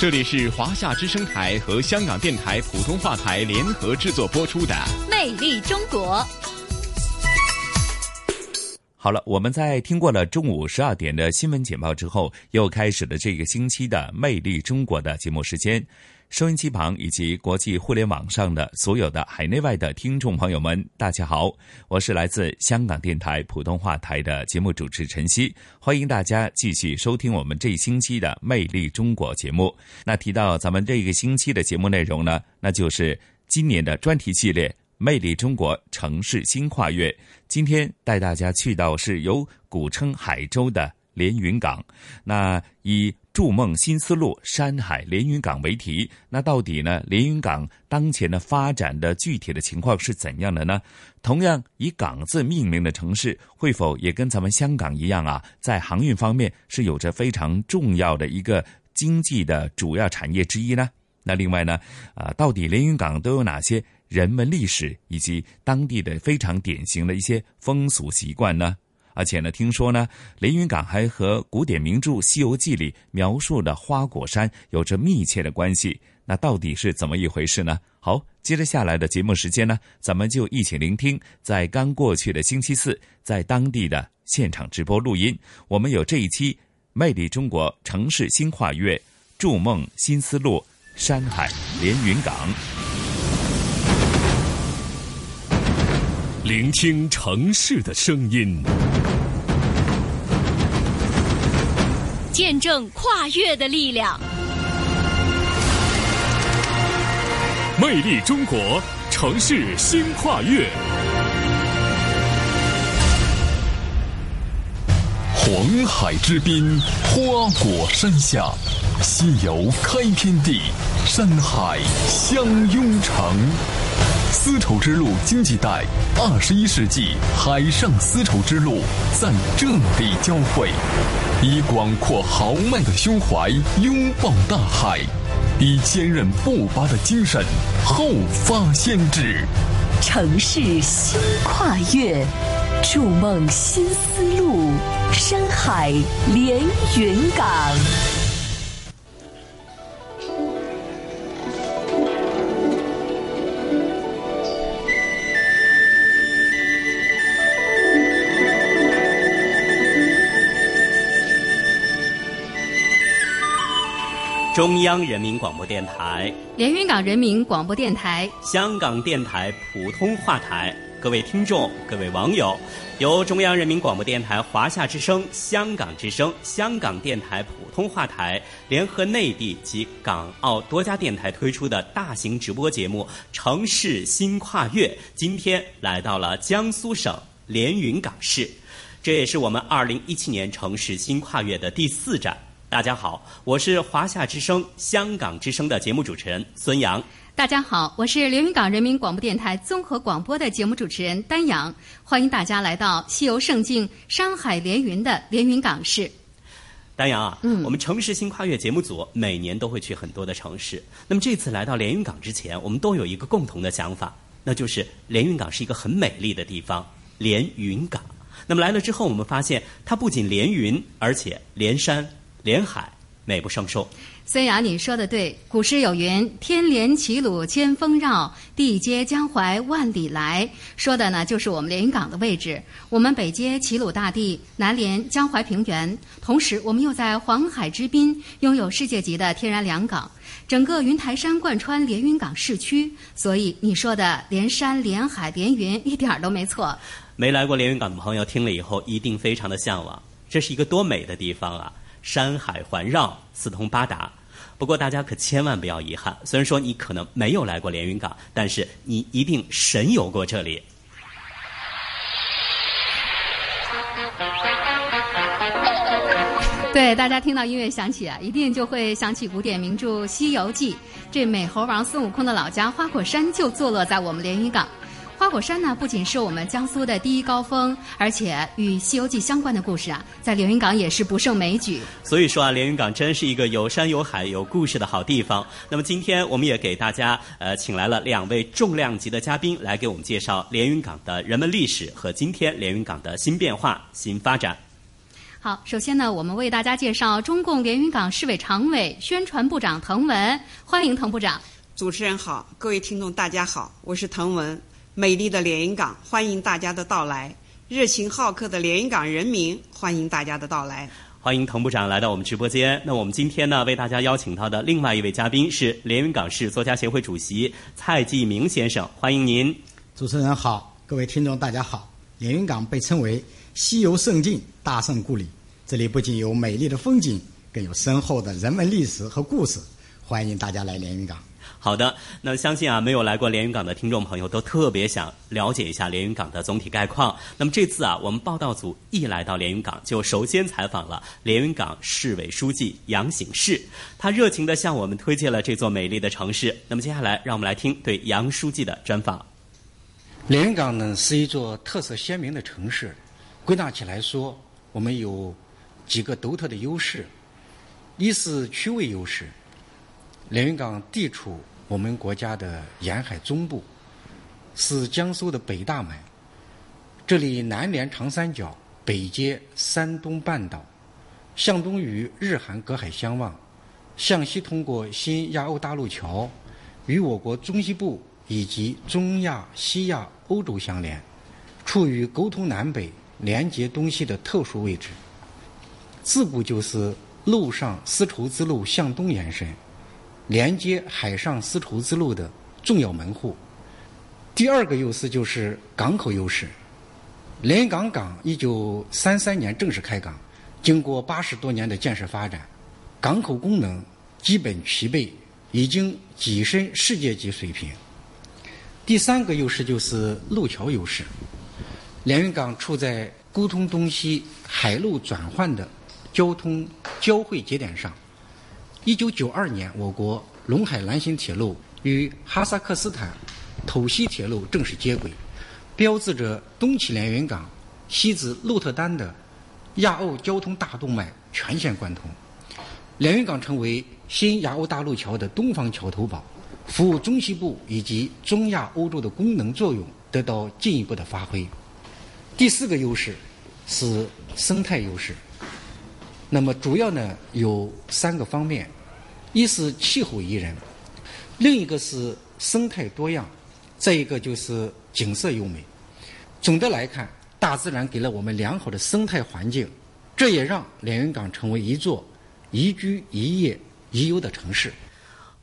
这里是华夏之声台和香港电台普通话台联合制作播出的《魅力中国》。好了，我们在听过了中午十二点的新闻简报之后，又开始了这个星期的《魅力中国》的节目时间。收音机旁以及国际互联网上的所有的海内外的听众朋友们，大家好，我是来自香港电台普通话台的节目主持陈曦，欢迎大家继续收听我们这一星期的《魅力中国》节目。那提到咱们这一个星期的节目内容呢，那就是今年的专题系列《魅力中国城市新跨越》。今天带大家去到是由古称海州的连云港，那以。筑梦新思路山海连云港为题，那到底呢？连云港当前的发展的具体的情况是怎样的呢？同样以港字命名的城市，会否也跟咱们香港一样啊？在航运方面是有着非常重要的一个经济的主要产业之一呢？那另外呢？啊，到底连云港都有哪些人文历史以及当地的非常典型的一些风俗习惯呢？而且呢，听说呢，连云港还和古典名著《西游记》里描述的花果山有着密切的关系。那到底是怎么一回事呢？好，接着下来的节目时间呢，咱们就一起聆听，在刚过去的星期四，在当地的现场直播录音。我们有这一期《魅力中国城市新跨越》，筑梦新思路，山海连云港。聆听城市的声音，见证跨越的力量。魅力中国城市新跨越，黄海之滨，花果山下，西游开天地，山海相拥城。丝绸之路经济带，二十一世纪海上丝绸之路在这里交汇，以广阔豪迈的胸怀拥抱大海，以坚韧不拔的精神后发先至。城市新跨越，筑梦新思路，山海连云港。中央人民广播电台、连云港人民广播电台、香港电台普通话台，各位听众、各位网友，由中央人民广播电台华夏之声、香港之声、香港电台普通话台联合内地及港澳多家电台推出的大型直播节目《城市新跨越》，今天来到了江苏省连云港市，这也是我们二零一七年城市新跨越的第四站。大家好，我是华夏之声、香港之声的节目主持人孙杨。大家好，我是连云港人民广播电台综合广播的节目主持人丹阳。欢迎大家来到西游胜境、山海连云的连云港市。丹阳啊，嗯，我们城市新跨越节目组每年都会去很多的城市。那么这次来到连云港之前，我们都有一个共同的想法，那就是连云港是一个很美丽的地方——连云港。那么来了之后，我们发现它不仅连云，而且连山。连海美不胜收。孙雅，你说的对。古诗有云：“天连齐鲁千峰绕，地接江淮万里来。”说的呢，就是我们连云港的位置。我们北接齐鲁大地，南连江淮平原，同时我们又在黄海之滨，拥有世界级的天然良港。整个云台山贯穿连云港市区，所以你说的连山连海连云一点儿都没错。没来过连云港的朋友听了以后，一定非常的向往。这是一个多美的地方啊！山海环绕，四通八达。不过大家可千万不要遗憾，虽然说你可能没有来过连云港，但是你一定神游过这里。对，大家听到音乐响起啊，一定就会想起古典名著《西游记》。这美猴王孙悟空的老家花果山就坐落在我们连云港。花果山呢，不仅是我们江苏的第一高峰，而且与《西游记》相关的故事啊，在连云港也是不胜枚举。所以说啊，连云港真是一个有山有海有故事的好地方。那么今天我们也给大家呃请来了两位重量级的嘉宾，来给我们介绍连云港的人文历史和今天连云港的新变化、新发展。好，首先呢，我们为大家介绍中共连云港市委常委、宣传部长滕文，欢迎滕部长。主持人好，各位听众大家好，我是滕文。美丽的连云港，欢迎大家的到来；热情好客的连云港人民，欢迎大家的到来。欢迎滕部长来到我们直播间。那我们今天呢，为大家邀请到的另外一位嘉宾是连云港市作家协会主席蔡继明先生，欢迎您。主持人好，各位听众大家好。连云港被称为西游胜境、大圣故里，这里不仅有美丽的风景，更有深厚的人文历史和故事，欢迎大家来连云港。好的，那相信啊，没有来过连云港的听众朋友都特别想了解一下连云港的总体概况。那么这次啊，我们报道组一来到连云港，就首先采访了连云港市委书记杨醒世，他热情地向我们推荐了这座美丽的城市。那么接下来，让我们来听对杨书记的专访。连云港呢是一座特色鲜明的城市，归纳起来说，我们有几个独特的优势：一是区位优势。连云港地处我们国家的沿海中部，是江苏的北大门。这里南连长三角，北接山东半岛，向东与日韩隔海相望，向西通过新亚欧大陆桥，与我国中西部以及中亚、西亚、欧洲相连，处于沟通南北、连接东西的特殊位置。自古就是陆上丝绸之路向东延伸。连接海上丝绸之路的重要门户。第二个优势就是港口优势。连云港港一九三三年正式开港，经过八十多年的建设发展，港口功能基本齐备，已经跻身世界级水平。第三个优势就是路桥优势。连云港处在沟通东西海陆转换的交通交汇节点上。一九九二年，我国陇海兰新铁路与哈萨克斯坦土西铁路正式接轨，标志着东起连云港、西至鹿特丹的亚欧交通大动脉全线贯通。连云港成为新亚欧大陆桥的东方桥头堡，服务中西部以及中亚、欧洲的功能作用得到进一步的发挥。第四个优势是生态优势，那么主要呢有三个方面。一是气候宜人，另一个是生态多样，再一个就是景色优美。总的来看，大自然给了我们良好的生态环境，这也让连云港成为一座宜居、宜业、宜游的城市。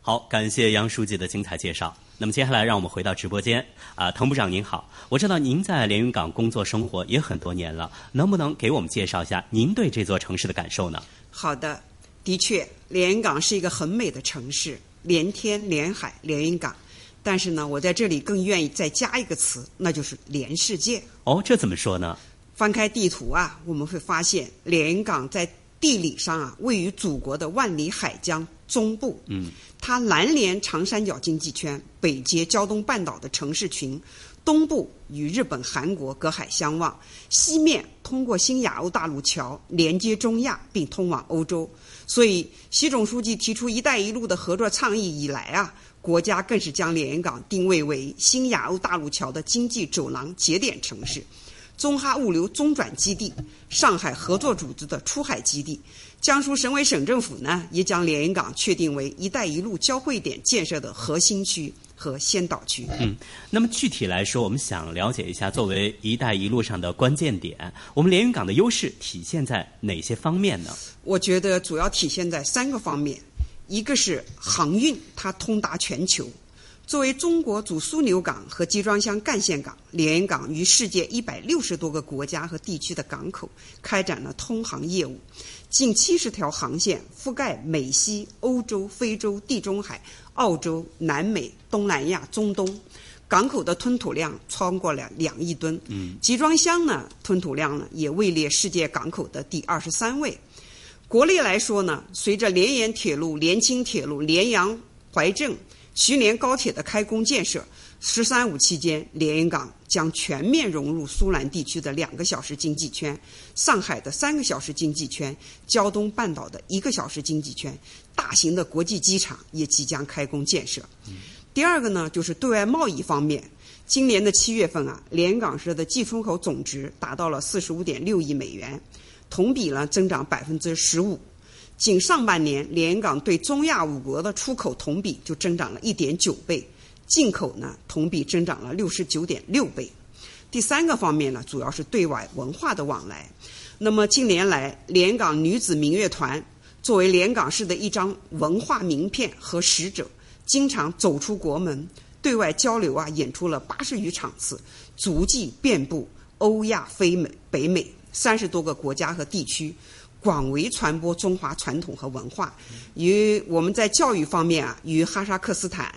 好，感谢杨书记的精彩介绍。那么接下来，让我们回到直播间。啊，滕部长您好，我知道您在连云港工作生活也很多年了，能不能给我们介绍一下您对这座城市的感受呢？好的。的确，连云港是一个很美的城市，连天连海，连云港。但是呢，我在这里更愿意再加一个词，那就是连世界。哦，这怎么说呢？翻开地图啊，我们会发现连云港在地理上啊，位于祖国的万里海疆中部。嗯，它南连长三角经济圈，北接胶东半岛的城市群，东部与日本、韩国隔海相望，西面通过新亚欧大陆桥连接中亚，并通往欧洲。所以，习总书记提出“一带一路”的合作倡议以来啊，国家更是将连云港定位为新亚欧大陆桥的经济走廊节点城市、中哈物流中转基地、上海合作组织的出海基地。江苏省委省政府呢，也将连云港确定为“一带一路”交汇点建设的核心区。和先导区。嗯，那么具体来说，我们想了解一下，作为“一带一路”上的关键点，我们连云港的优势体现在哪些方面呢？我觉得主要体现在三个方面，一个是航运，它通达全球。作为中国主枢纽港和集装箱干线港，连云港与世界一百六十多个国家和地区的港口开展了通航业务，近七十条航线覆盖美西、欧洲、非洲、地中海。澳洲、南美、东南亚、中东，港口的吞吐量超过了两亿吨。嗯，集装箱呢吞吐量呢也位列世界港口的第二十三位。国内来说呢，随着连延铁路、连青铁路、连阳怀正、徐连高铁的开工建设，“十三五”期间，连云港将全面融入苏南地区的两个小时经济圈、上海的三个小时经济圈、胶东半岛的一个小时经济圈，大型的国际机场也即将开工建设。第二个呢，就是对外贸易方面。今年的七月份啊，连云港市的进出口总值达到了四十五点六亿美元，同比呢增长百分之十五。仅上半年，连云港对中亚五国的出口同比就增长了一点九倍，进口呢同比增长了六十九点六倍。第三个方面呢，主要是对外文化的往来。那么近年来，连云港女子民乐团作为连云港市的一张文化名片和使者，经常走出国门。对外交流啊，演出了八十余场次，足迹遍布欧亚非美北美三十多个国家和地区，广为传播中华传统和文化。与我们在教育方面啊，与哈萨克斯坦、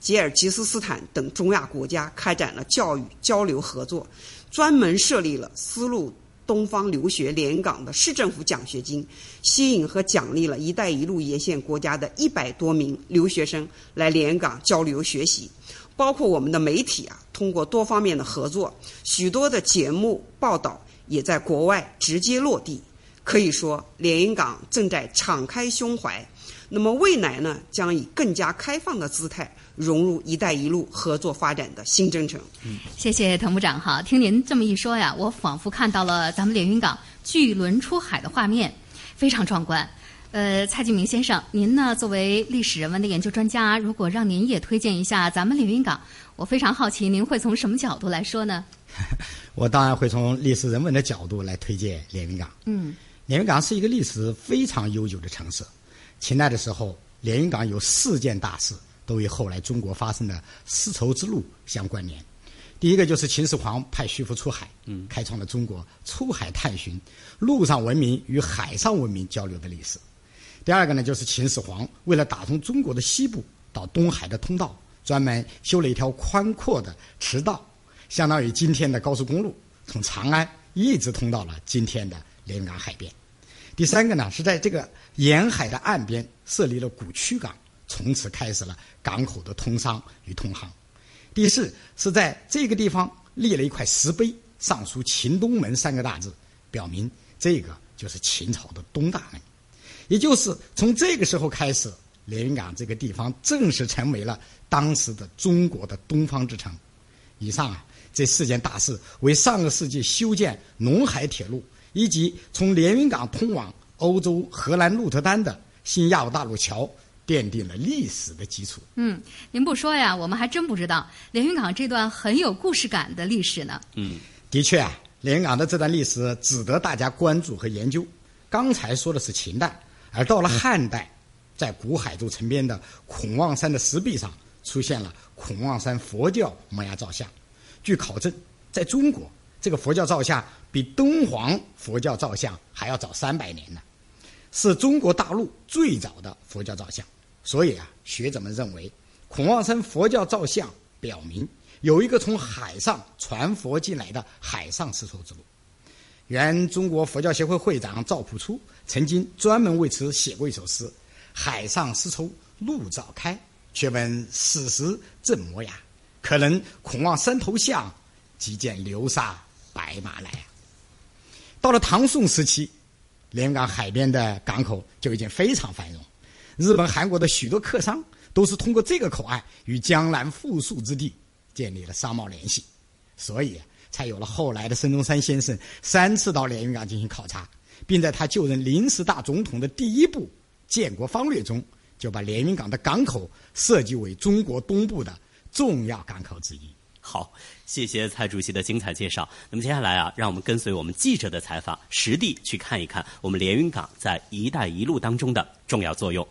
吉尔吉斯斯坦等中亚国家开展了教育交流合作，专门设立了丝路。东方留学连港的市政府奖学金，吸引和奖励了一带一路沿线国家的一百多名留学生来连港交流学习。包括我们的媒体啊，通过多方面的合作，许多的节目报道也在国外直接落地。可以说，连云港正在敞开胸怀。那么未来呢，将以更加开放的姿态融入“一带一路”合作发展的新征程。嗯，谢谢滕部长哈。听您这么一说呀，我仿佛看到了咱们连云港巨轮出海的画面，非常壮观。呃，蔡继明先生，您呢作为历史人文的研究专家，如果让您也推荐一下咱们连云港，我非常好奇，您会从什么角度来说呢？我当然会从历史人文的角度来推荐连云港。嗯，连云港是一个历史非常悠久的城市。秦代的时候，连云港有四件大事，都与后来中国发生的丝绸之路相关联。第一个就是秦始皇派徐福出海，嗯，开创了中国出海探寻、陆上文明与海上文明交流的历史。第二个呢，就是秦始皇为了打通中国的西部到东海的通道，专门修了一条宽阔的驰道，相当于今天的高速公路，从长安一直通到了今天的连云港海边。第三个呢，是在这个沿海的岸边设立了古渠港，从此开始了港口的通商与通航。第四是在这个地方立了一块石碑，上书“秦东门”三个大字，表明这个就是秦朝的东大门。也就是从这个时候开始，连云港这个地方正式成为了当时的中国的东方之城。以上啊，这四件大事为上个世纪修建陇海铁路。以及从连云港通往欧洲荷兰鹿特丹的新亚欧大陆桥，奠定了历史的基础。嗯，您不说呀，我们还真不知道连云港这段很有故事感的历史呢。嗯，的确啊，连云港的这段历史值得大家关注和研究。刚才说的是秦代，而到了汉代，在古海州城边的孔望山的石壁上，出现了孔望山佛教摩崖造像。据考证，在中国。这个佛教造像比敦煌佛教造像还要早三百年呢，是中国大陆最早的佛教造像。所以啊，学者们认为，孔望山佛教造像表明有一个从海上传佛进来的海上丝绸之路。原中国佛教协会会长赵朴初曾经专门为此写过一首诗：“海上丝绸路早开，却闻此时正磨牙。可能孔望山头像，即见流沙。”白马来。到了唐宋时期，连云港海边的港口就已经非常繁荣。日本、韩国的许多客商都是通过这个口岸与江南富庶之地建立了商贸联系，所以才有了后来的孙中山先生三次到连云港进行考察，并在他就任临时大总统的第一部建国方略中，就把连云港的港口设计为中国东部的重要港口之一。好，谢谢蔡主席的精彩介绍。那么接下来啊，让我们跟随我们记者的采访，实地去看一看我们连云港在“一带一路”当中的重要作用。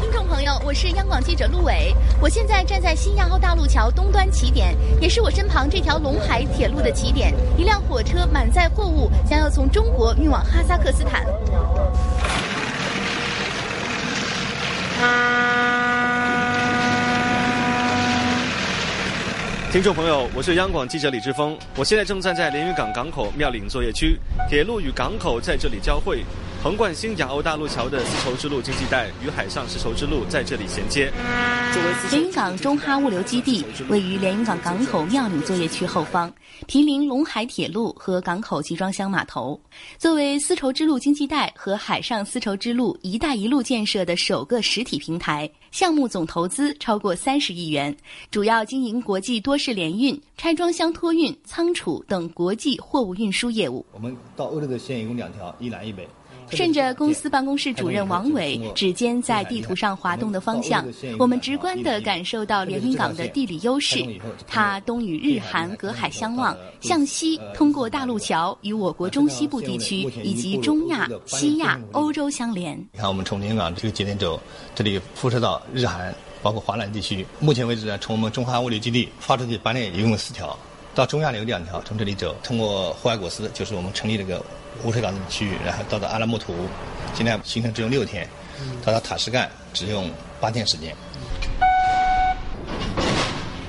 听众朋友，我是央广记者陆伟，我现在站在新亚欧大陆桥东端起点，也是我身旁这条陇海铁路的起点。一辆火车满载货物，将要从中国运往哈萨克斯坦。听众朋友，我是央广记者李志峰，我现在正站在连云港港口妙岭作业区，铁路与港口在这里交汇。横贯新亚欧大陆桥的丝绸之路经济带与海上丝绸之路在这里衔接。连云港中哈物流基地位于连云港港口庙岭作业区后方，毗邻陇海铁路和港口集装箱码头。作为丝绸之路经济带和海上丝绸之路“一带一路”建设的首个实体平台，项目总投资超过三十亿元，主要经营国际多式联运、拆装箱托运、仓储等国际货物运输业务。我们到欧洲的线一共两条，一南一北。顺着公司办公室主任王伟指尖在地图上滑动的方向，我们直观地感受到连云港的地理优势。它东与日韩隔海相望，向西通过大陆桥与我国中西部地区以及中亚、西亚、欧洲相连。你看，我们从连云港这个节点走，这里辐射到日韩，包括华南地区。目前为止呢，从我们中韩物流基地发出去班列一共有四条，到中亚有两条，从这里走，通过霍尔果斯，就是我们成立这个。乌水港的区域，然后到达阿拉木图，今天行程只用六天；到达塔什干只用八天时间。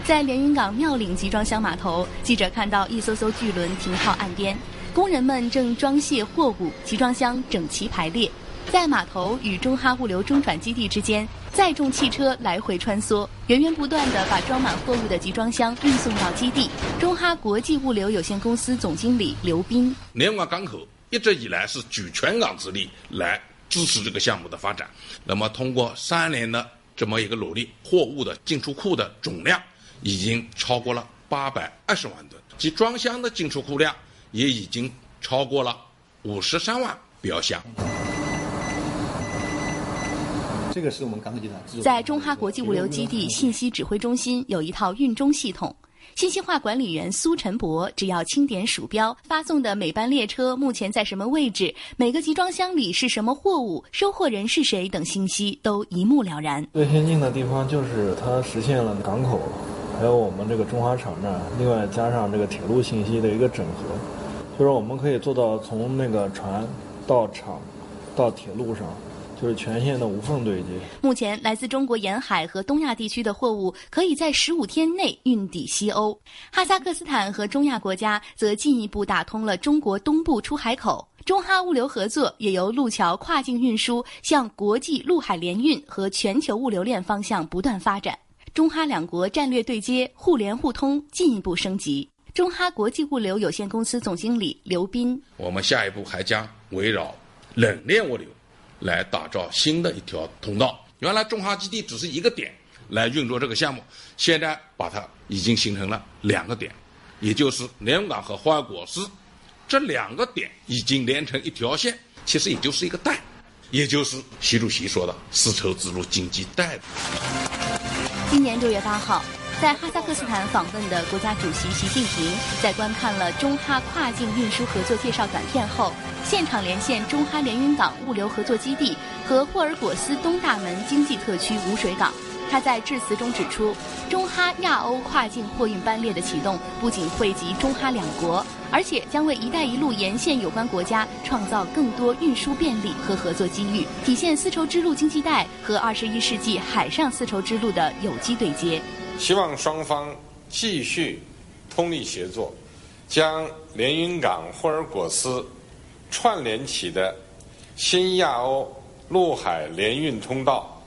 在连云港庙岭集装箱码头，记者看到一艘艘巨轮停靠岸边，工人们正装卸货物，集装箱整齐排列。在码头与中哈物流中转基地之间，载重汽车来回穿梭，源源不断地把装满货物的集装箱运送到基地。中哈国际物流有限公司总经理刘斌：连云港港口。一直以来是举全港之力来支持这个项目的发展。那么，通过三年的这么一个努力，货物的进出库的总量已经超过了八百二十万吨，集装箱的进出库量也已经超过了五十三万标箱。这个是我们港口集团在中哈国际物流基地信息指挥中心有一套运中系统。信息化管理员苏晨博只要轻点鼠标，发送的每班列车目前在什么位置，每个集装箱里是什么货物，收货人是谁等信息都一目了然。最先进的地方就是它实现了港口，还有我们这个中华场站，另外加上这个铁路信息的一个整合，就是我们可以做到从那个船到厂到铁路上。就是全线的无缝对接。目前，来自中国沿海和东亚地区的货物可以在十五天内运抵西欧。哈萨克斯坦和中亚国家则进一步打通了中国东部出海口。中哈物流合作也由路桥跨境运输向国际陆海联运和全球物流链方向不断发展。中哈两国战略对接、互联互通进一步升级。中哈国际物流有限公司总经理刘斌：我们下一步还将围绕冷链物流。来打造新的一条通道。原来中哈基地只是一个点来运作这个项目，现在把它已经形成了两个点，也就是连云港和霍尔果斯这两个点已经连成一条线，其实也就是一个带，也就是习主席说的丝绸之路经济带。今年六月八号。在哈萨克斯坦访问的国家主席习近平，在观看了中哈跨境运输合作介绍短片后，现场连线中哈连云港物流合作基地和霍尔果斯东大门经济特区无水港。他在致辞中指出，中哈亚欧跨境货运班列的启动，不仅惠及中哈两国，而且将为“一带一路”沿线有关国家创造更多运输便利和合作机遇，体现丝绸之路经济带和二十一世纪海上丝绸之路的有机对接。希望双方继续通力协作，将连云港霍尔果斯串联起的新亚欧陆海联运通道，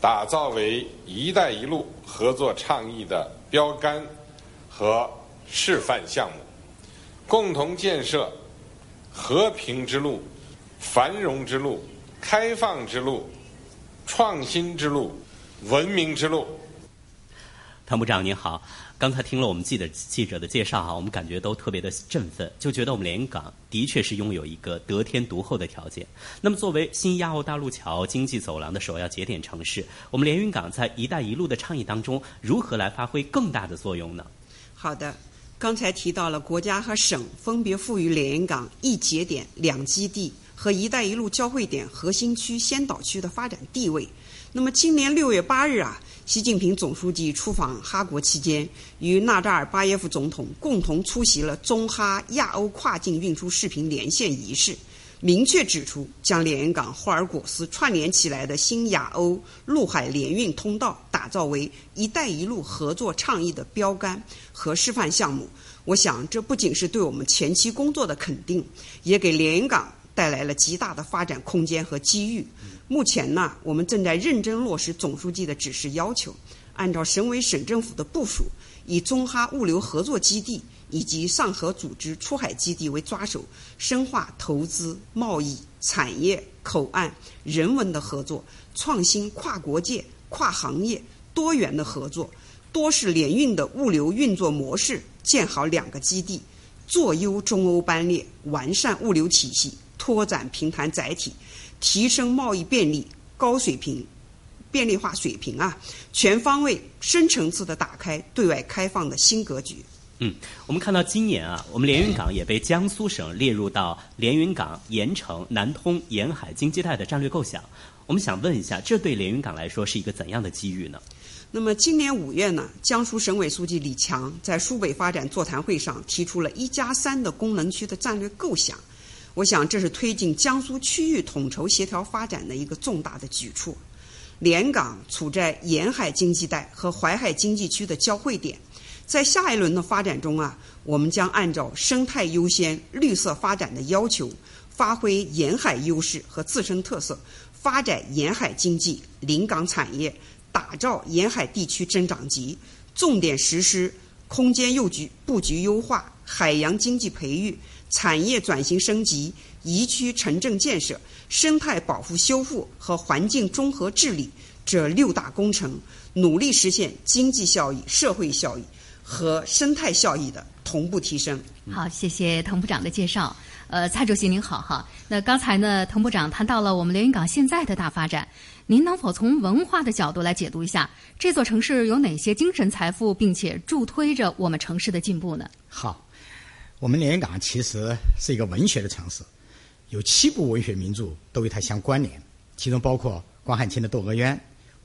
打造为“一带一路”合作倡议的标杆和示范项目，共同建设和平之路、繁荣之路、开放之路、创新之路、文明之路。谭部长您好，刚才听了我们记者记者的介绍哈，我们感觉都特别的振奋，就觉得我们连云港的确是拥有一个得天独厚的条件。那么，作为新亚欧大陆桥经济走廊的首要节点城市，我们连云港在“一带一路”的倡议当中，如何来发挥更大的作用呢？好的，刚才提到了国家和省分别赋予连云港一节点、两基地和“一带一路”交汇点核心区先导区的发展地位。那么，今年六月八日啊。习近平总书记出访哈国期间，与纳扎尔巴耶夫总统共同出席了中哈亚欧跨境运输视频连线仪式，明确指出将连云港霍尔果斯串联起来的新亚欧陆海联运通道打造为“一带一路”合作倡议的标杆和示范项目。我想，这不仅是对我们前期工作的肯定，也给连云港带来了极大的发展空间和机遇。目前呢，我们正在认真落实总书记的指示要求，按照省委省政府的部署，以中哈物流合作基地以及上合组织出海基地为抓手，深化投资、贸易、产业、口岸、人文的合作，创新跨国界、跨行业、多元的合作，多式联运的物流运作模式，建好两个基地，做优中欧班列，完善物流体系，拓展平台载体。提升贸易便利、高水平、便利化水平啊，全方位、深层次的打开对外开放的新格局。嗯，我们看到今年啊，我们连云港也被江苏省列入到连云港盐城南通沿海经济带的战略构想。我们想问一下，这对连云港来说是一个怎样的机遇呢？那么今年五月呢，江苏省委书记李强在苏北发展座谈会上提出了一加三的功能区的战略构想。我想，这是推进江苏区域统筹协调发展的一个重大的举措。连港处在沿海经济带和淮海经济区的交汇点，在下一轮的发展中啊，我们将按照生态优先、绿色发展的要求，发挥沿海优势和自身特色，发展沿海经济、临港产业，打造沿海地区增长极，重点实施空间布局布局优化、海洋经济培育。产业转型升级、宜居城镇建设、生态保护修复和环境综合治理这六大工程，努力实现经济效益、社会效益和生态效益的同步提升。好，谢谢滕部长的介绍。呃，蔡主席您好哈。那刚才呢，滕部长谈到了我们连云港现在的大发展，您能否从文化的角度来解读一下这座城市有哪些精神财富，并且助推着我们城市的进步呢？好。我们连云港其实是一个文学的城市，有七部文学名著都与它相关联，其中包括关汉卿的《窦娥冤》、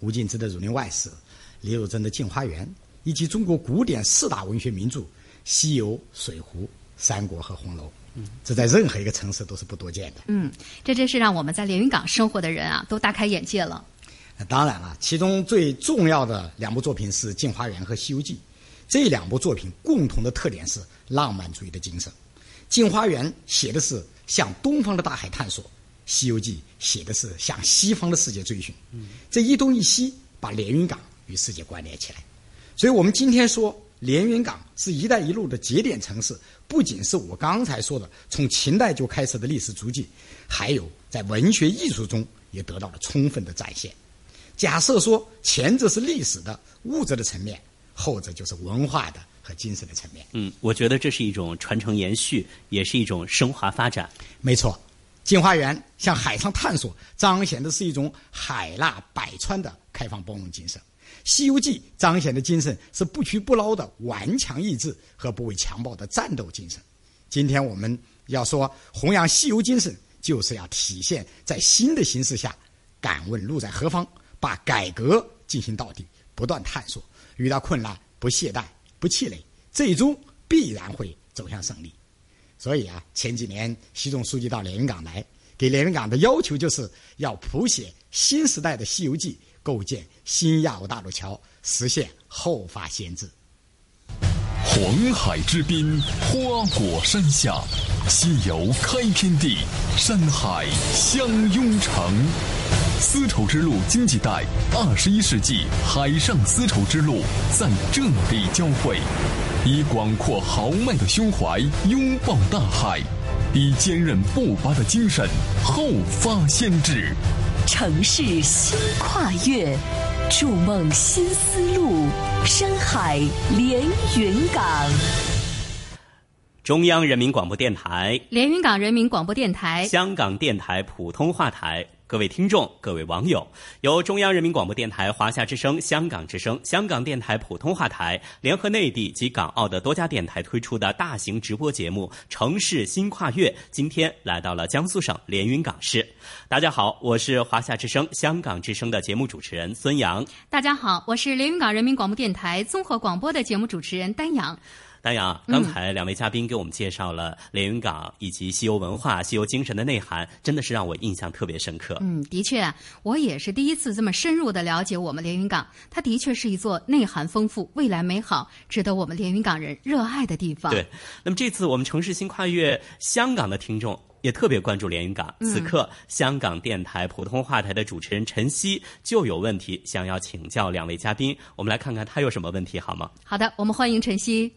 吴敬梓的《儒林外史》、李汝珍的《镜花缘》，以及中国古典四大文学名著《西游》《水浒》《三国》和《红楼》。嗯，这在任何一个城市都是不多见的。嗯，这真是让我们在连云港生活的人啊都大开眼界了。当然了，其中最重要的两部作品是《镜花缘》和《西游记》。这两部作品共同的特点是浪漫主义的精神，《镜花缘》写的是向东方的大海探索，《西游记》写的是向西方的世界追寻。这一东一西把连云港与世界关联起来。所以我们今天说连云港是一带一路的节点城市，不仅是我刚才说的从秦代就开始的历史足迹，还有在文学艺术中也得到了充分的展现。假设说前者是历史的物质的层面。后者就是文化的和精神的层面。嗯，我觉得这是一种传承延续，也是一种升华发展。没错，镜花缘向海上探索，彰显的是一种海纳百川的开放包容精神；《西游记》彰显的精神是不屈不挠的顽强意志和不畏强暴的战斗精神。今天我们要说弘扬西游精神，就是要体现在新的形势下，敢问路在何方，把改革进行到底，不断探索。遇到困难不懈怠不气馁，最终必然会走向胜利。所以啊，前几年习总书记到连云港来，给连云港的要求就是要谱写新时代的《西游记》，构建新亚欧大陆桥，实现后发先至。黄海之滨，花果山下，西游开天地，山海相拥城。丝绸之路经济带，二十一世纪海上丝绸之路在这里交汇，以广阔豪迈的胸怀拥抱大海，以坚韧不拔的精神后发先至。城市新跨越，筑梦新思路，山海连云港。中央人民广播电台、连云港人民广播电台、香港电台普通话台。各位听众、各位网友，由中央人民广播电台、华夏之声、香港之声、香港电台普通话台联合内地及港澳的多家电台推出的大型直播节目《城市新跨越》，今天来到了江苏省连云港市。大家好，我是华夏之声、香港之声的节目主持人孙杨。大家好，我是连云港人民广播电台综合广播的节目主持人丹阳。丹阳，刚才两位嘉宾给我们介绍了连云港以及西游文化、西游精神的内涵，真的是让我印象特别深刻。嗯，的确，我也是第一次这么深入的了解我们连云港。它的确是一座内涵丰富、未来美好、值得我们连云港人热爱的地方。对，那么这次我们城市新跨越香港的听众。也特别关注连云港。此刻，香港电台普通话台的主持人陈曦就有问题想要请教两位嘉宾，我们来看看他有什么问题好吗？好的，我们欢迎陈曦。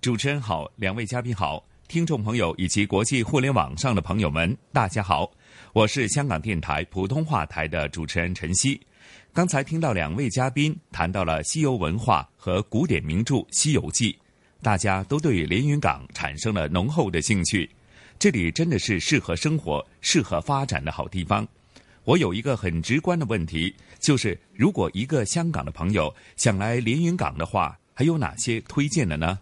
主持人好，两位嘉宾好，听众朋友以及国际互联网上的朋友们，大家好，我是香港电台普通话台的主持人陈曦。刚才听到两位嘉宾谈到了西游文化和古典名著《西游记》，大家都对连云港产生了浓厚的兴趣。这里真的是适合生活、适合发展的好地方。我有一个很直观的问题，就是如果一个香港的朋友想来连云港的话，还有哪些推荐的呢？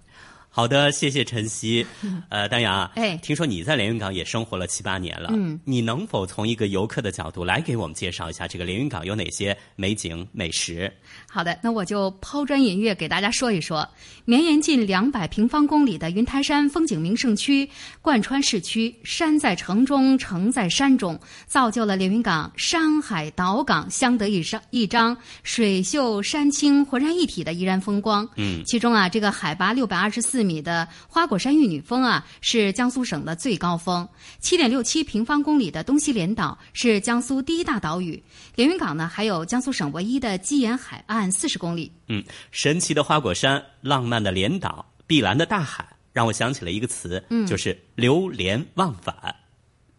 好的，谢谢晨曦。呃，丹阳，哎，听说你在连云港也生活了七八年了，嗯，你能否从一个游客的角度来给我们介绍一下这个连云港有哪些美景美食？好的，那我就抛砖引玉给大家说一说。绵延近两百平方公里的云台山风景名胜区，贯穿市区，山在城中，城在山中，造就了连云港山海岛港相得益彰、一张水秀山清浑然一体的怡然风光。嗯，其中啊，这个海拔六百二十四米的花果山玉女峰啊，是江苏省的最高峰。七点六七平方公里的东西连岛是江苏第一大岛屿。连云港呢，还有江苏省唯一的基岩海岸四十公里。嗯，神奇的花果山，浪漫的连岛，碧蓝的大海，让我想起了一个词，嗯就是流连忘返。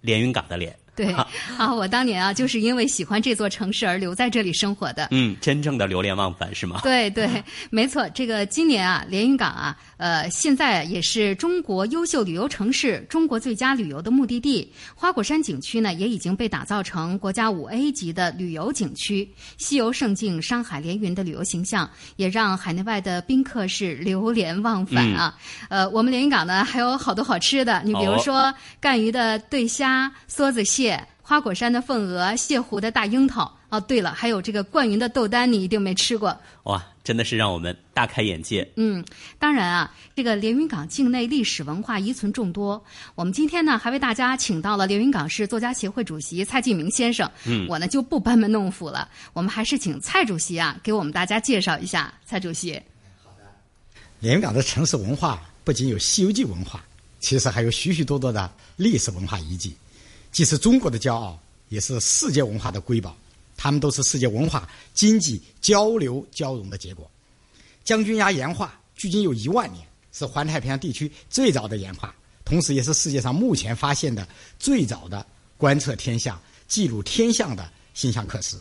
连云港的连，对啊，我当年啊，就是因为喜欢这座城市而留在这里生活的。嗯，真正的流连忘返是吗？对对，没错。这个今年啊，连云港啊，呃，现在也是中国优秀旅游城市、中国最佳旅游的目的地。花果山景区呢，也已经被打造成国家五 A 级的旅游景区。西游胜境、山海连云的旅游形象，也让海内外的宾客是流连忘返啊。呃，我们连云港呢，还有好多好吃的，你比如哦说赣榆的对虾、梭子蟹。花果山的凤鹅、泻湖的大樱桃哦，对了，还有这个灌云的豆丹，你一定没吃过。哇，真的是让我们大开眼界。嗯，当然啊，这个连云港境内历史文化遗存众多。我们今天呢，还为大家请到了连云港市作家协会主席蔡继明先生。嗯我呢就不班门弄斧了，我们还是请蔡主席啊，给我们大家介绍一下。蔡主席，好的连云港的城市文化不仅有《西游记》文化，其实还有许许多多的历史文化遗迹，既是中国的骄傲，也是世界文化的瑰宝。它们都是世界文化经济交流交融的结果。将军崖岩画距今有一万年，是环太平洋地区最早的岩画，同时也是世界上目前发现的最早的观测天象、记录天象的星象刻石。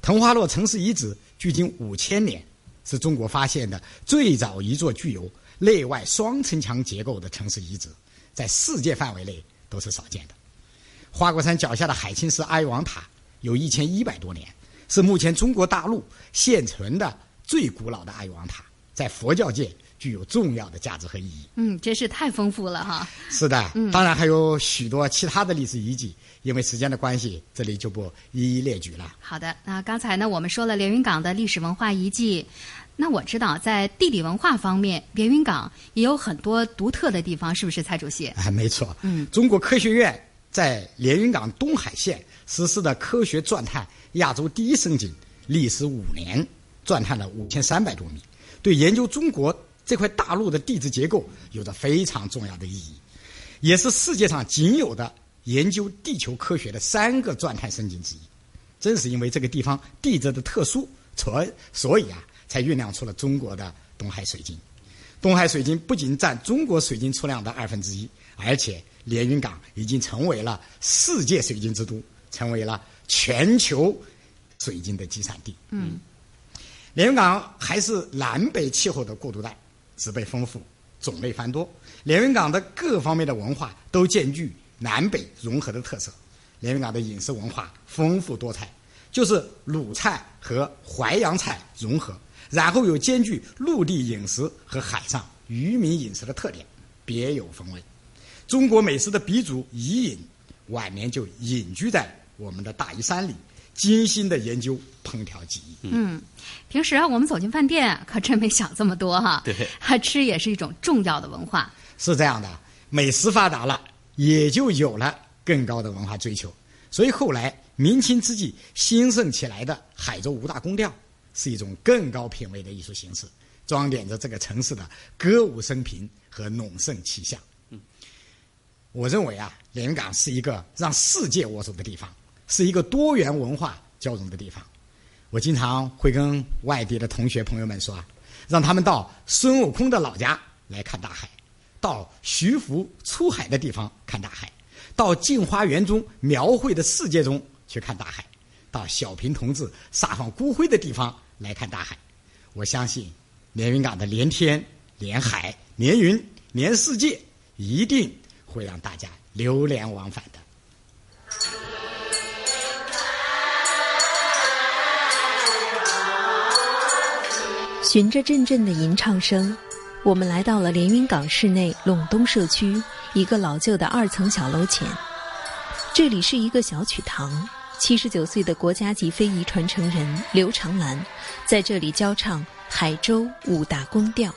藤花洛城市遗址距今五千年，是中国发现的最早一座具有内外双城墙结构的城市遗址，在世界范围内都是少见的。花果山脚下的海清寺阿育王塔有一千一百多年，是目前中国大陆现存的最古老的阿育王塔，在佛教界具有重要的价值和意义。嗯，真是太丰富了哈。是的，嗯当然还有许多其他的历史遗迹，因为时间的关系，这里就不一一列举了。好的，那刚才呢，我们说了连云港的历史文化遗迹。那我知道，在地理文化方面，连云港也有很多独特的地方，是不是，蔡主席？哎，没错，嗯，中国科学院在连云港东海县实施的科学钻探亚洲第一深井，历时五年，钻探了五千三百多米，对研究中国这块大陆的地质结构有着非常重要的意义，也是世界上仅有的研究地球科学的三个钻探深井之一。正是因为这个地方地质的特殊，所所以啊，才酝酿出了中国的东海水晶。东海水晶不仅占中国水晶出量的二分之一，而且连云港已经成为了世界水晶之都，成为了全球水晶的集散地。嗯，连云港还是南北气候的过渡带，植被丰富，种类繁多。连云港的各方面的文化都兼具南北融合的特色。连云港的饮食文化丰富多彩，就是鲁菜和淮扬菜融合，然后又兼具陆地饮食和海上渔民饮食的特点，别有风味。中国美食的鼻祖伊尹，晚年就隐居在我们的大屿山里，精心的研究烹调技艺。嗯，平时啊，我们走进饭店，可真没想这么多哈。对，吃也是一种重要的文化。是这样的，美食发达了，也就有了更高的文化追求。所以后来明清之际兴盛起来的海州五大宫调，是一种更高品位的艺术形式，装点着这个城市的歌舞升平和隆盛气象。嗯，我认为啊，连云港是一个让世界握手的地方，是一个多元文化交融的地方。我经常会跟外地的同学朋友们说啊，让他们到孙悟空的老家来看大海，到徐福出海的地方看大海。到镜花园中描绘的世界中去看大海，到小平同志撒放骨灰的地方来看大海。我相信连云港的连天、连海、连云、连世界，一定会让大家流连忘返的。循着阵阵的吟唱声，我们来到了连云港市内陇东社区。一个老旧的二层小楼前，这里是一个小曲堂。七十九岁的国家级非遗传承人刘长兰在这里教唱海州五大宫调。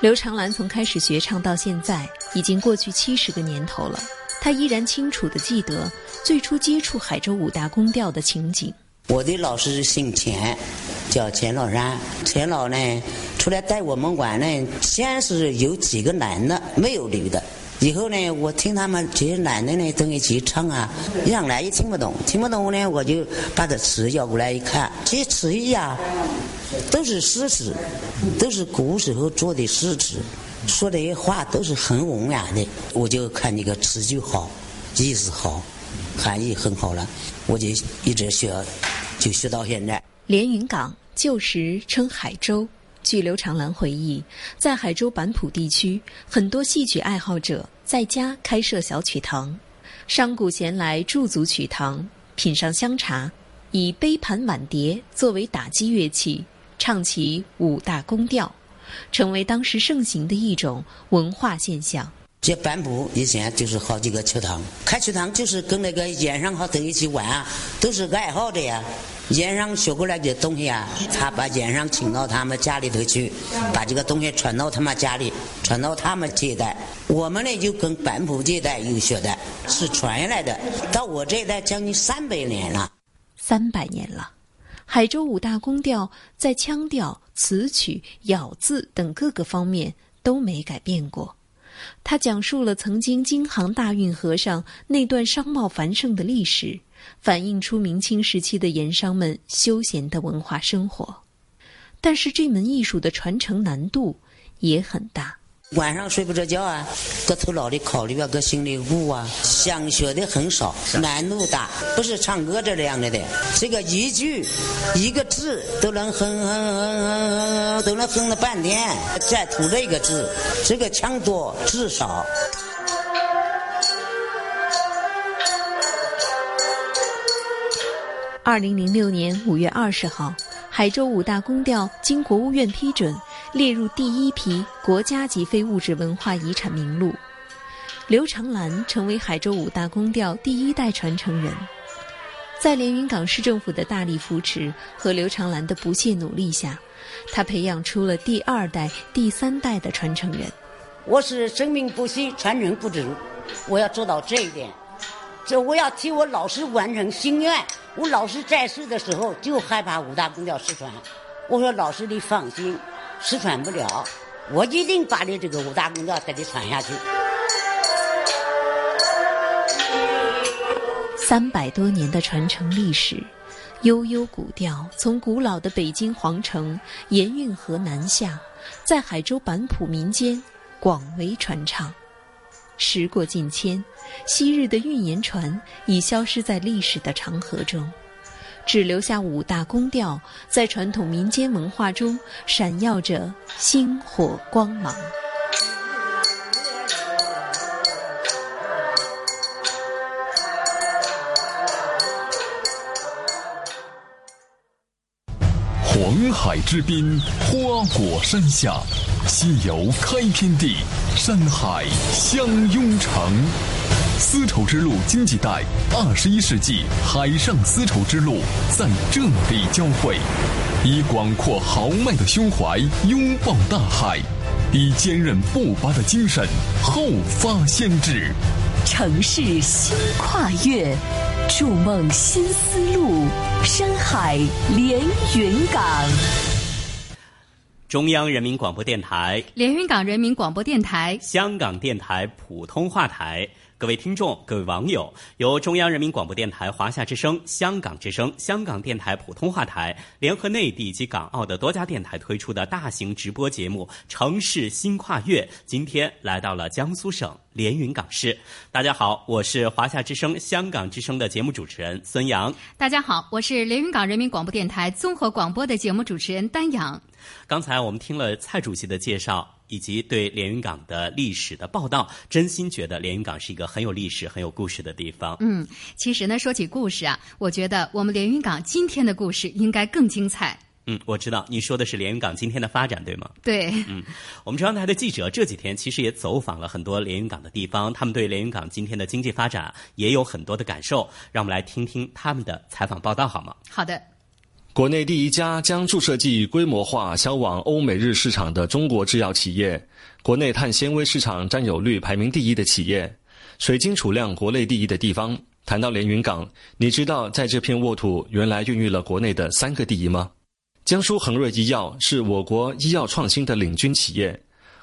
刘长兰从开始学唱到现在，已经过去七十个年头了。他依然清楚地记得最初接触海州五大宫调的情景。我的老师姓钱，叫钱老山。钱老呢，出来带我们玩呢，先是有几个男的，没有女的。以后呢，我听他们这些男的呢，都一起唱啊，让来也听不懂，听不懂呢，我就把这词要过来一看，这些词语呀，都是诗词，都是古时候做的诗词，说的些话都是很文雅的。我就看这个词就好，意思好，含义很好了，我就一直学。就学到现在。连云港旧时称海州。据刘长兰回忆，在海州板浦地区，很多戏曲爱好者在家开设小曲堂，商贾闲来驻足曲堂，品上香茶，以杯盘碗碟作为打击乐器，唱起五大宫调，成为当时盛行的一种文化现象。这板浦以前就是好几个曲堂，开曲堂就是跟那个演上好等一起玩啊，都是爱好的呀。演上学过来的东西啊，他把演上请到他们家里头去，把这个东西传到他们家里，传到他们这一代。我们呢就跟班部这一代有学的，是传下来的。到我这一代将近三百年了，三百年了。海州五大宫调在腔调、词曲、咬字等各个方面都没改变过。他讲述了曾经京杭大运河上那段商贸繁盛的历史，反映出明清时期的盐商们休闲的文化生活。但是这门艺术的传承难度也很大。晚上睡不着觉啊，搁头脑里考虑啊，搁心里悟啊，想学的很少，难度大，不是唱歌这样的的。这个一句一个字都能哼哼哼哼哼，都能哼了半天，再吐这个字，这个腔多字少。二零零六年五月二十号，海州五大宫调经国务院批准。列入第一批国家级非物质文化遗产名录。刘长兰成为海州五大宫调第一代传承人，在连云港市政府的大力扶持和刘长兰的不懈努力下，他培养出了第二代、第三代的传承人。我是生命不息，传承不止，我要做到这一点。这我要替我老师完成心愿。我老师在世的时候就害怕五大宫调失传，我说老师你放心。失传不了，我一定把你这个五大宫调给你传下去。三百多年的传承历史，悠悠古调从古老的北京皇城沿运河南下，在海州板浦民间广为传唱。时过境迁，昔日的运盐船已消失在历史的长河中。只留下五大宫调，在传统民间文化中闪耀着星火光芒。黄海之滨，花果山下，西游开天地，山海相拥城。丝绸之路经济带，二十一世纪海上丝绸之路在这里交汇，以广阔豪迈的胸怀拥抱大海，以坚韧不拔的精神后发先至。城市新跨越，筑梦新思路，山海连云港。中央人民广播电台、连云港人民广播电台、香港电台普通话台。各位听众、各位网友，由中央人民广播电台、华夏之声、香港之声、香港电台普通话台联合内地及港澳的多家电台推出的大型直播节目《城市新跨越》，今天来到了江苏省连云港市。大家好，我是华夏之声、香港之声的节目主持人孙杨。大家好，我是连云港人民广播电台综合广播的节目主持人丹阳。刚才我们听了蔡主席的介绍。以及对连云港的历史的报道，真心觉得连云港是一个很有历史、很有故事的地方。嗯，其实呢，说起故事啊，我觉得我们连云港今天的故事应该更精彩。嗯，我知道你说的是连云港今天的发展，对吗？对。嗯，我们中央台的记者这几天其实也走访了很多连云港的地方，他们对连云港今天的经济发展也有很多的感受。让我们来听听他们的采访报道，好吗？好的。国内第一家将注射剂规模化销往欧美日市场的中国制药企业，国内碳纤维市场占有率排名第一的企业，水晶储量国内第一的地方。谈到连云港，你知道在这片沃土原来孕育了国内的三个第一吗？江苏恒瑞医药是我国医药创新的领军企业。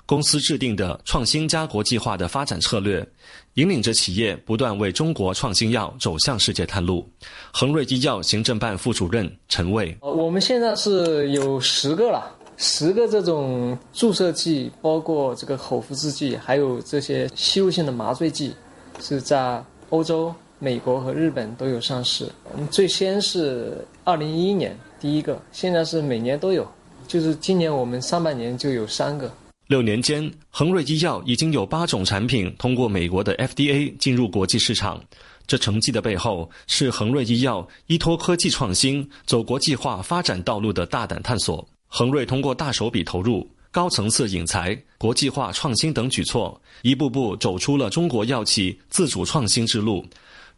公司制定的创新加国际化的发展策略，引领着企业不断为中国创新药走向世界探路。恒瑞医药行政办副主任陈卫：我们现在是有十个了，十个这种注射剂，包括这个口服制剂，还有这些吸入性的麻醉剂，是在欧洲、美国和日本都有上市。我们最先是二零一一年第一个，现在是每年都有，就是今年我们上半年就有三个。六年间，恒瑞医药已经有八种产品通过美国的 FDA 进入国际市场。这成绩的背后，是恒瑞医药依托科技创新、走国际化发展道路的大胆探索。恒瑞通过大手笔投入、高层次引才、国际化创新等举措，一步步走出了中国药企自主创新之路。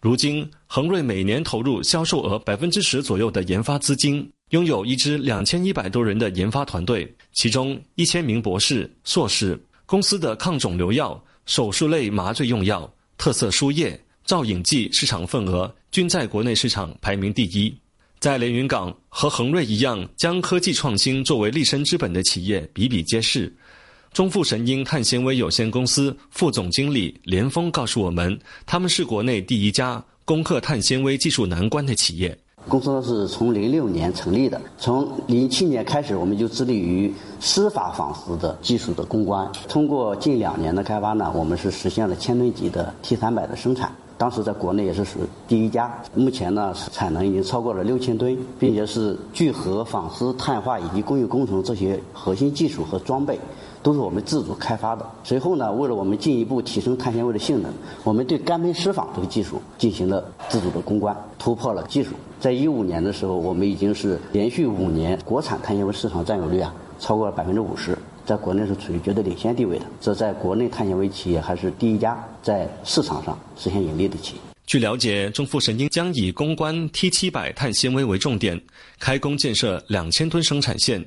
如今，恒瑞每年投入销售额百分之十左右的研发资金。拥有一支两千一百多人的研发团队，其中一千名博士、硕士。公司的抗肿瘤药、手术类麻醉用药、特色输液、造影剂市场份额均在国内市场排名第一。在连云港，和恒瑞一样将科技创新作为立身之本的企业比比皆是。中富神鹰碳纤维有限公司副总经理连峰告诉我们，他们是国内第一家攻克碳纤维技术难关的企业。公司是从零六年成立的，从零七年开始，我们就致力于司法纺丝的技术的攻关。通过近两年的开发呢，我们是实现了千吨级的 T 三百的生产，当时在国内也是属第一家。目前呢，产能已经超过了六千吨，并且是聚合纺丝、碳化以及工业工程这些核心技术和装备。都是我们自主开发的。随后呢，为了我们进一步提升碳纤维的性能，我们对干喷湿纺这个技术进行了自主的攻关，突破了技术。在一五年的时候，我们已经是连续五年国产碳纤维市场占有率啊超过了百分之五十，在国内是处于绝对领先地位的。这在国内碳纤维企业还是第一家在市场上实现盈利的企业。据了解，中富神鹰将以攻关 T 七百碳纤维为重点，开工建设两千吨生产线。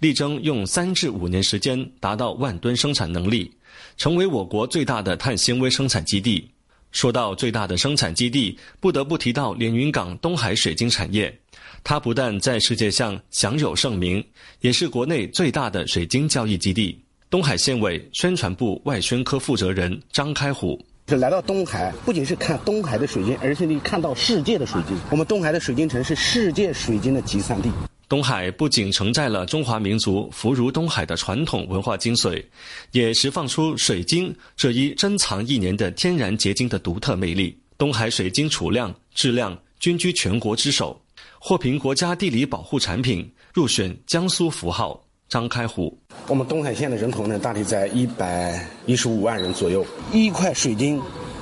力争用三至五年时间达到万吨生产能力，成为我国最大的碳纤维生产基地。说到最大的生产基地，不得不提到连云港东海水晶产业。它不但在世界上享有盛名，也是国内最大的水晶交易基地。东海县委宣传部外宣科负责人张开虎：是来到东海，不仅是看东海的水晶，而且你看到世界的水晶。我们东海的水晶城是世界水晶的集散地。东海不仅承载了中华民族福如东海的传统文化精髓，也释放出水晶这一珍藏一年的天然结晶的独特魅力。东海水晶储量、质量均居全国之首，获评国家地理保护产品，入选江苏符号。张开虎，我们东海县的人口呢，大体在一百一十五万人左右，一块水晶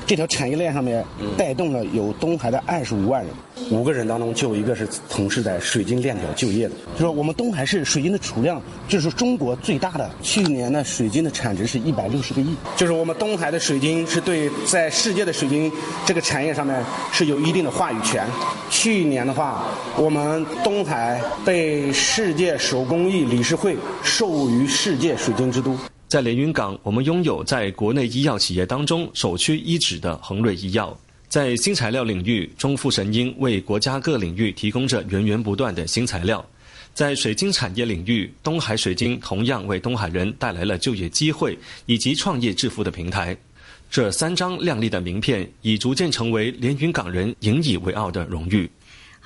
这条产业链上面带动了有东海的二十五万人，五个人当中就有一个是从事在水晶链条就业的。就说我们东海市水晶的储量，这是中国最大的。去年呢，水晶的产值是一百六十个亿。就是我们东海的水晶是对在世界的水晶这个产业上面是有一定的话语权。去年的话，我们东海被世界手工艺理事会授予世界水晶之都。在连云港，我们拥有在国内医药企业当中首屈一指的恒瑞医药。在新材料领域，中富神鹰为国家各领域提供着源源不断的新材料。在水晶产业领域，东海水晶同样为东海人带来了就业机会以及创业致富的平台。这三张亮丽的名片，已逐渐成为连云港人引以为傲的荣誉。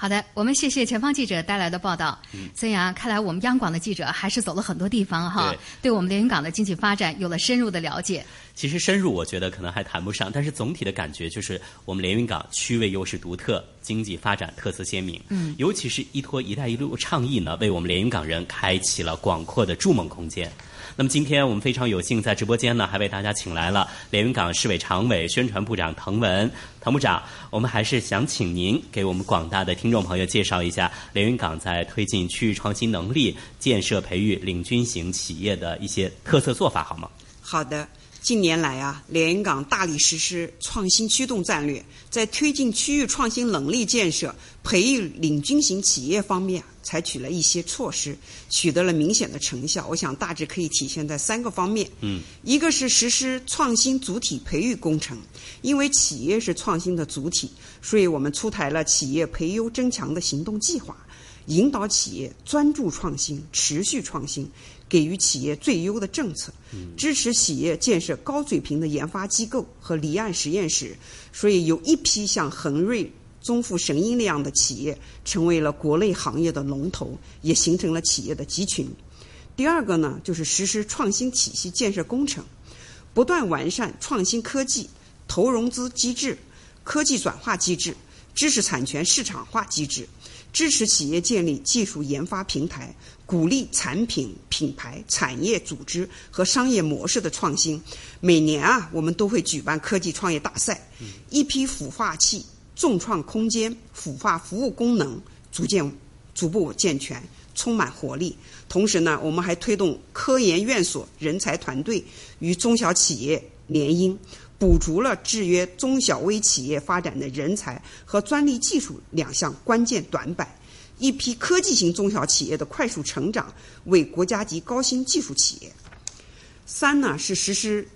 好的，我们谢谢前方记者带来的报道。孙杨，看来我们央广的记者还是走了很多地方哈，对我们连云港的经济发展有了深入的了解。其实深入，我觉得可能还谈不上，但是总体的感觉就是我们连云港区位优势独特，经济发展特色鲜明。嗯，尤其是依托“一带一路”倡议呢，为我们连云港人开启了广阔的筑梦空间。那么今天我们非常有幸在直播间呢，还为大家请来了连云港市委常委、宣传部长滕文，滕部长，我们还是想请您给我们广大的听众朋友介绍一下连云港在推进区域创新能力建设、培育领军型企业的一些特色做法，好吗？好的。近年来啊，连云港大力实施创新驱动战略，在推进区域创新能力建设、培育领军型企业方面，采取了一些措施，取得了明显的成效。我想大致可以体现在三个方面。嗯，一个是实施创新主体培育工程，因为企业是创新的主体，所以我们出台了企业培优增强的行动计划，引导企业专注创新、持续创新。给予企业最优的政策，支持企业建设高水平的研发机构和离岸实验室，所以有一批像恒瑞、中富神鹰那样的企业成为了国内行业的龙头，也形成了企业的集群。第二个呢，就是实施创新体系建设工程，不断完善创新科技投融资机制、科技转化机制、知识产权市场化机制，支持企业建立技术研发平台。鼓励产品、品牌、产业组织和商业模式的创新。每年啊，我们都会举办科技创业大赛。一批孵化器重创空间孵化服务功能逐渐逐步健全，充满活力。同时呢，我们还推动科研院所人才团队与中小企业联姻，补足了制约中小微企业发展的人才和专利技术两项关键短板。一批科技型中小企业的快速成长，为国家级高新技术企业。三呢是实施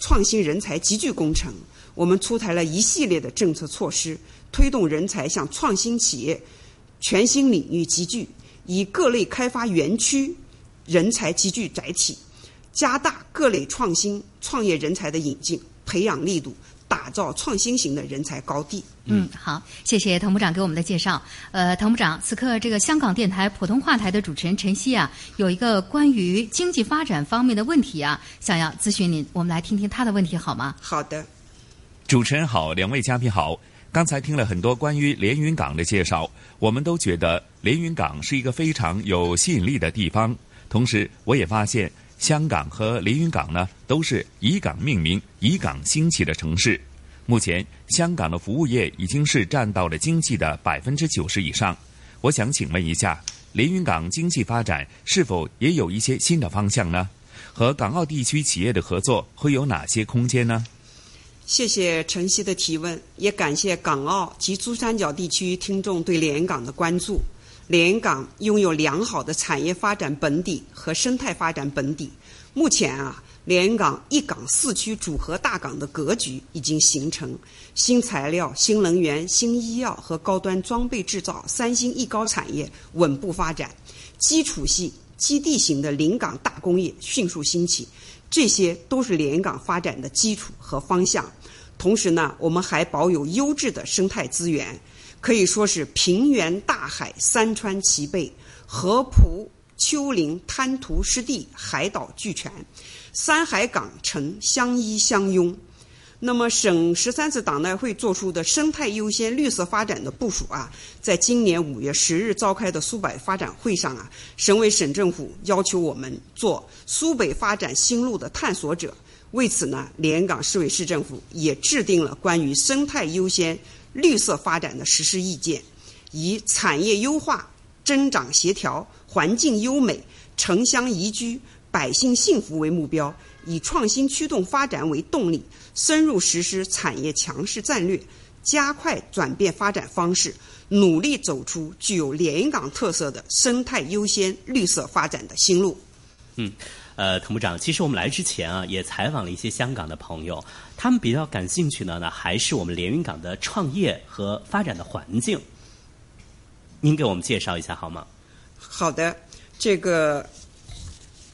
创新人才集聚工程，我们出台了一系列的政策措施，推动人才向创新企业全新领域集聚，以各类开发园区人才集聚载体，加大各类创新创业人才的引进培养力度。打造创新型的人才高地。嗯，好，谢谢滕部长给我们的介绍。呃，滕部长，此刻这个香港电台普通话台的主持人陈曦啊，有一个关于经济发展方面的问题啊，想要咨询您，我们来听听他的问题好吗？好的。主持人好，两位嘉宾好。刚才听了很多关于连云港的介绍，我们都觉得连云港是一个非常有吸引力的地方。同时，我也发现。香港和连云港呢，都是以港命名、以港兴起的城市。目前，香港的服务业已经是占到了经济的百分之九十以上。我想请问一下，连云港经济发展是否也有一些新的方向呢？和港澳地区企业的合作会有哪些空间呢？谢谢晨曦的提问，也感谢港澳及珠三角地区听众对连云港的关注。连云港拥有良好的产业发展本底和生态发展本底。目前啊，连云港一港四区组合大港的格局已经形成，新材料、新能源、新医药和高端装备制造三星一高产业稳步发展，基础系基地型的临港大工业迅速兴起，这些都是连云港发展的基础和方向。同时呢，我们还保有优质的生态资源。可以说是平原、大海、山川齐备，河浦、丘陵、滩涂、湿地、海岛俱全，山海港城相依相拥。那么，省十三次党代会作出的生态优先、绿色发展的部署啊，在今年五月十日召开的苏北发展会上啊，省委省政府要求我们做苏北发展新路的探索者，为此呢，连云港市委市政府也制定了关于生态优先、绿色发展的实施意见，以产业优化、增长协调、环境优美、城乡宜居、百姓幸福为目标，以创新驱动发展为动力，深入实施产业强势战略，加快转变发展方式，努力走出具有连云港特色的生态优先、绿色发展的新路。嗯。呃，滕部长，其实我们来之前啊，也采访了一些香港的朋友，他们比较感兴趣的呢，还是我们连云港的创业和发展的环境。您给我们介绍一下好吗？好的，这个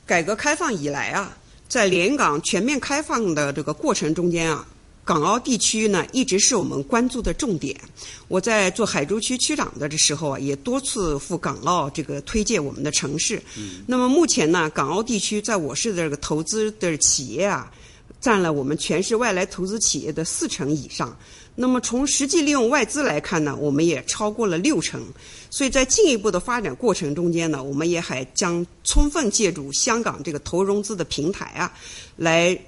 改革开放以来啊，在连云港全面开放的这个过程中间啊。港澳地区呢，一直是我们关注的重点。我在做海珠区区长的这时候啊，也多次赴港澳这个推荐我们的城市。嗯。那么目前呢，港澳地区在我市的这个投资的企业啊，占了我们全市外来投资企业的四成以上。那么从实际利用外资来看呢，我们也超过了六成。所以在进一步的发展过程中间呢，我们也还将充分借助香港这个投融资的平台啊，来。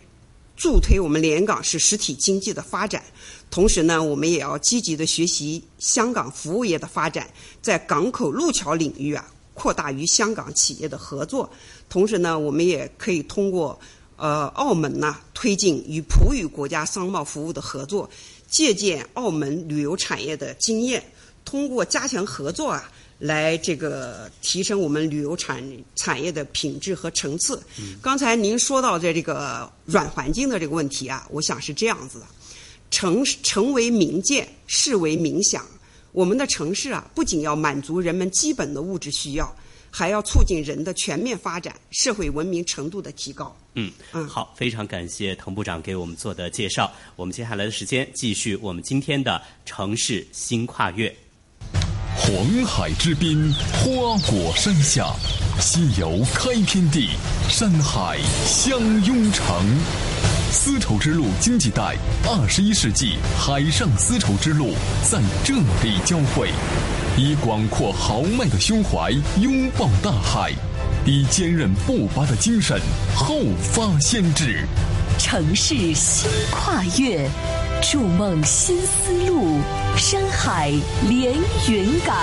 助推我们连港市实体经济的发展，同时呢，我们也要积极的学习香港服务业的发展，在港口路桥领域啊，扩大与香港企业的合作。同时呢，我们也可以通过呃澳门呢推进与葡语国家商贸服务的合作，借鉴澳门旅游产业的经验，通过加强合作啊。来这个提升我们旅游产产业的品质和层次。刚才您说到的这个软环境的这个问题啊，我想是这样子的：城城为民建，市为民享。我们的城市啊，不仅要满足人们基本的物质需要，还要促进人的全面发展、社会文明程度的提高。嗯嗯，好，非常感谢滕部长给我们做的介绍。我们接下来的时间继续我们今天的城市新跨越。黄海之滨，花果山下，西游开天地，山海相拥城。丝绸之路经济带，二十一世纪海上丝绸之路在这里交汇，以广阔豪迈的胸怀拥抱大海，以坚韧不拔的精神后发先至。城市新跨越。筑梦新思路，山海连云港。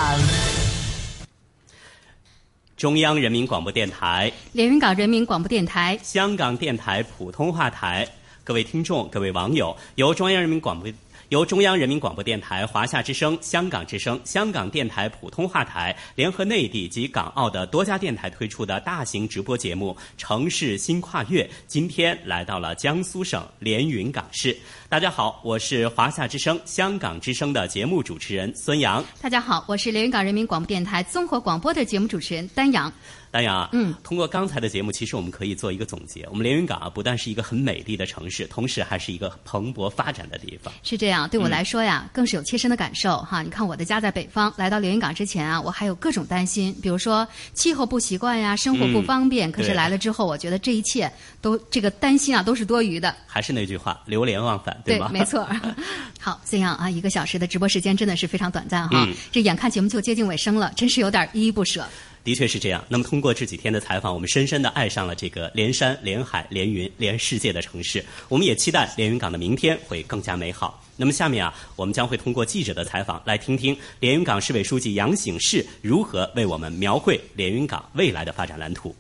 中央人民广播电台，连云港人民广播电台，香港电台普通话台，各位听众，各位网友，由中央人民广播。由中央人民广播电台、华夏之声、香港之声、香港电台普通话台联合内地及港澳的多家电台推出的大型直播节目《城市新跨越》，今天来到了江苏省连云港市。大家好，我是华夏之声、香港之声的节目主持人孙杨。大家好，我是连云港人民广播电台综合广播的节目主持人丹阳。丹阳啊，嗯，通过刚才的节目，其实我们可以做一个总结。我们连云港啊，不但是一个很美丽的城市，同时还是一个蓬勃发展的地方。是这样，对我来说呀，更是有切身的感受哈。你看，我的家在北方，来到连云港之前啊，我还有各种担心，比如说气候不习惯呀，生活不方便。可是来了之后，我觉得这一切都这个担心啊，都是多余的。还是那句话，流连忘返，对吗？没错。好，这样啊，一个小时的直播时间真的是非常短暂哈。这眼看节目就接近尾声了，真是有点依依不舍。的确是这样。那么，通过这几天的采访，我们深深的爱上了这个连山、连海、连云、连世界的城市。我们也期待连云港的明天会更加美好。那么，下面啊，我们将会通过记者的采访，来听听连云港市委书记杨醒世如何为我们描绘连云港未来的发展蓝图。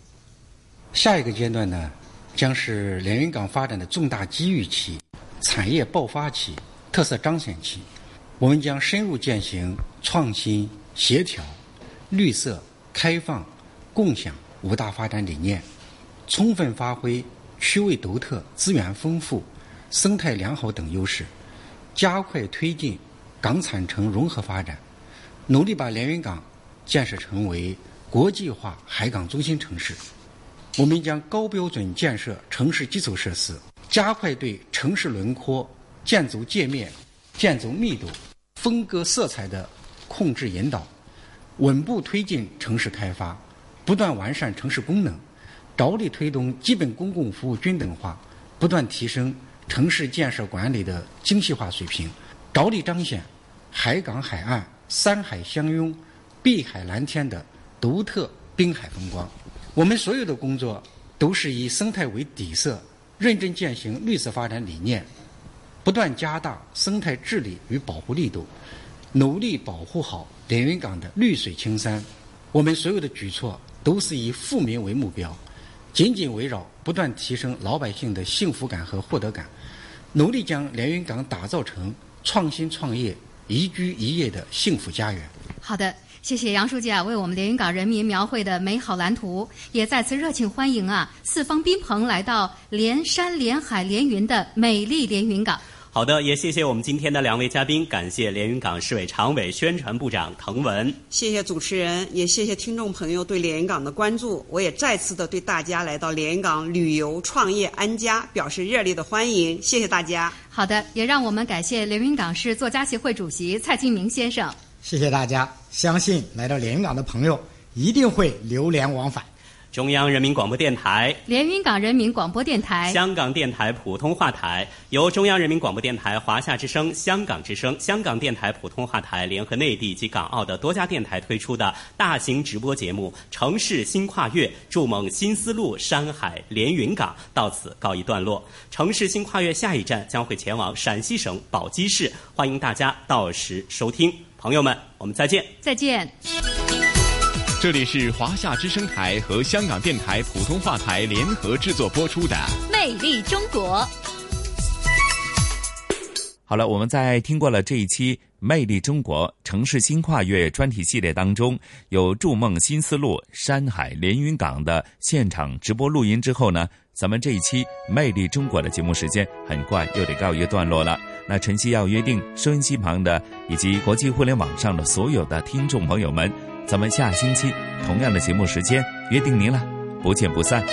下一个阶段呢，将是连云港发展的重大机遇期、产业爆发期、特色彰显期。我们将深入践行创新、协调、绿色。开放、共享五大发展理念，充分发挥区位独特、资源丰富、生态良好等优势，加快推进港产城融合发展，努力把连云港建设成为国际化海港中心城市。我们将高标准建设城市基础设施，加快对城市轮廓、建筑界面、建筑密度、风格色彩的控制引导。稳步推进城市开发，不断完善城市功能，着力推动基本公共服务均等化，不断提升城市建设管理的精细化水平，着力彰显海港海岸山海相拥、碧海蓝天的独特滨海风光。我们所有的工作都是以生态为底色，认真践行绿色发展理念，不断加大生态治理与保护力度，努力保护好连云港的绿水青山。我们所有的举措都是以富民为目标，紧紧围绕不断提升老百姓的幸福感和获得感，努力将连云港打造成创新创业、宜居宜业的幸福家园。好的。谢谢杨书记啊，为我们连云港人民描绘的美好蓝图，也再次热情欢迎啊四方宾朋来到连山连海连云的美丽连云港。好的，也谢谢我们今天的两位嘉宾，感谢连云港市委常委、宣传部长滕文。谢谢主持人，也谢谢听众朋友对连云港的关注。我也再次的对大家来到连云港旅游、创业、安家表示热烈的欢迎。谢谢大家。好的，也让我们感谢连云港市作家协会主席蔡金明先生。谢谢大家。相信来到连云港的朋友一定会流连忘返。中央人民广播电台、连云港人民广播电台、香港电台普通话台由中央人民广播电台、华夏之声、香港之声、香港电台普通话台联合内地及港澳的多家电台推出的大型直播节目《城市新跨越》，筑梦新丝路山海连云港到此告一段落。城市新跨越下一站将会前往陕西省宝鸡市，欢迎大家到时收听。朋友们，我们再见！再见！这里是华夏之声台和香港电台普通话台联合制作播出的《魅力中国》。好了，我们在听过了这一期《魅力中国城市新跨越》专题系列当中，有筑梦新丝路山海连云港的现场直播录音之后呢，咱们这一期《魅力中国》的节目时间很快又得告一个段落了。那晨曦要约定收音机旁的以及国际互联网上的所有的听众朋友们，咱们下星期同样的节目时间约定您了，不见不散。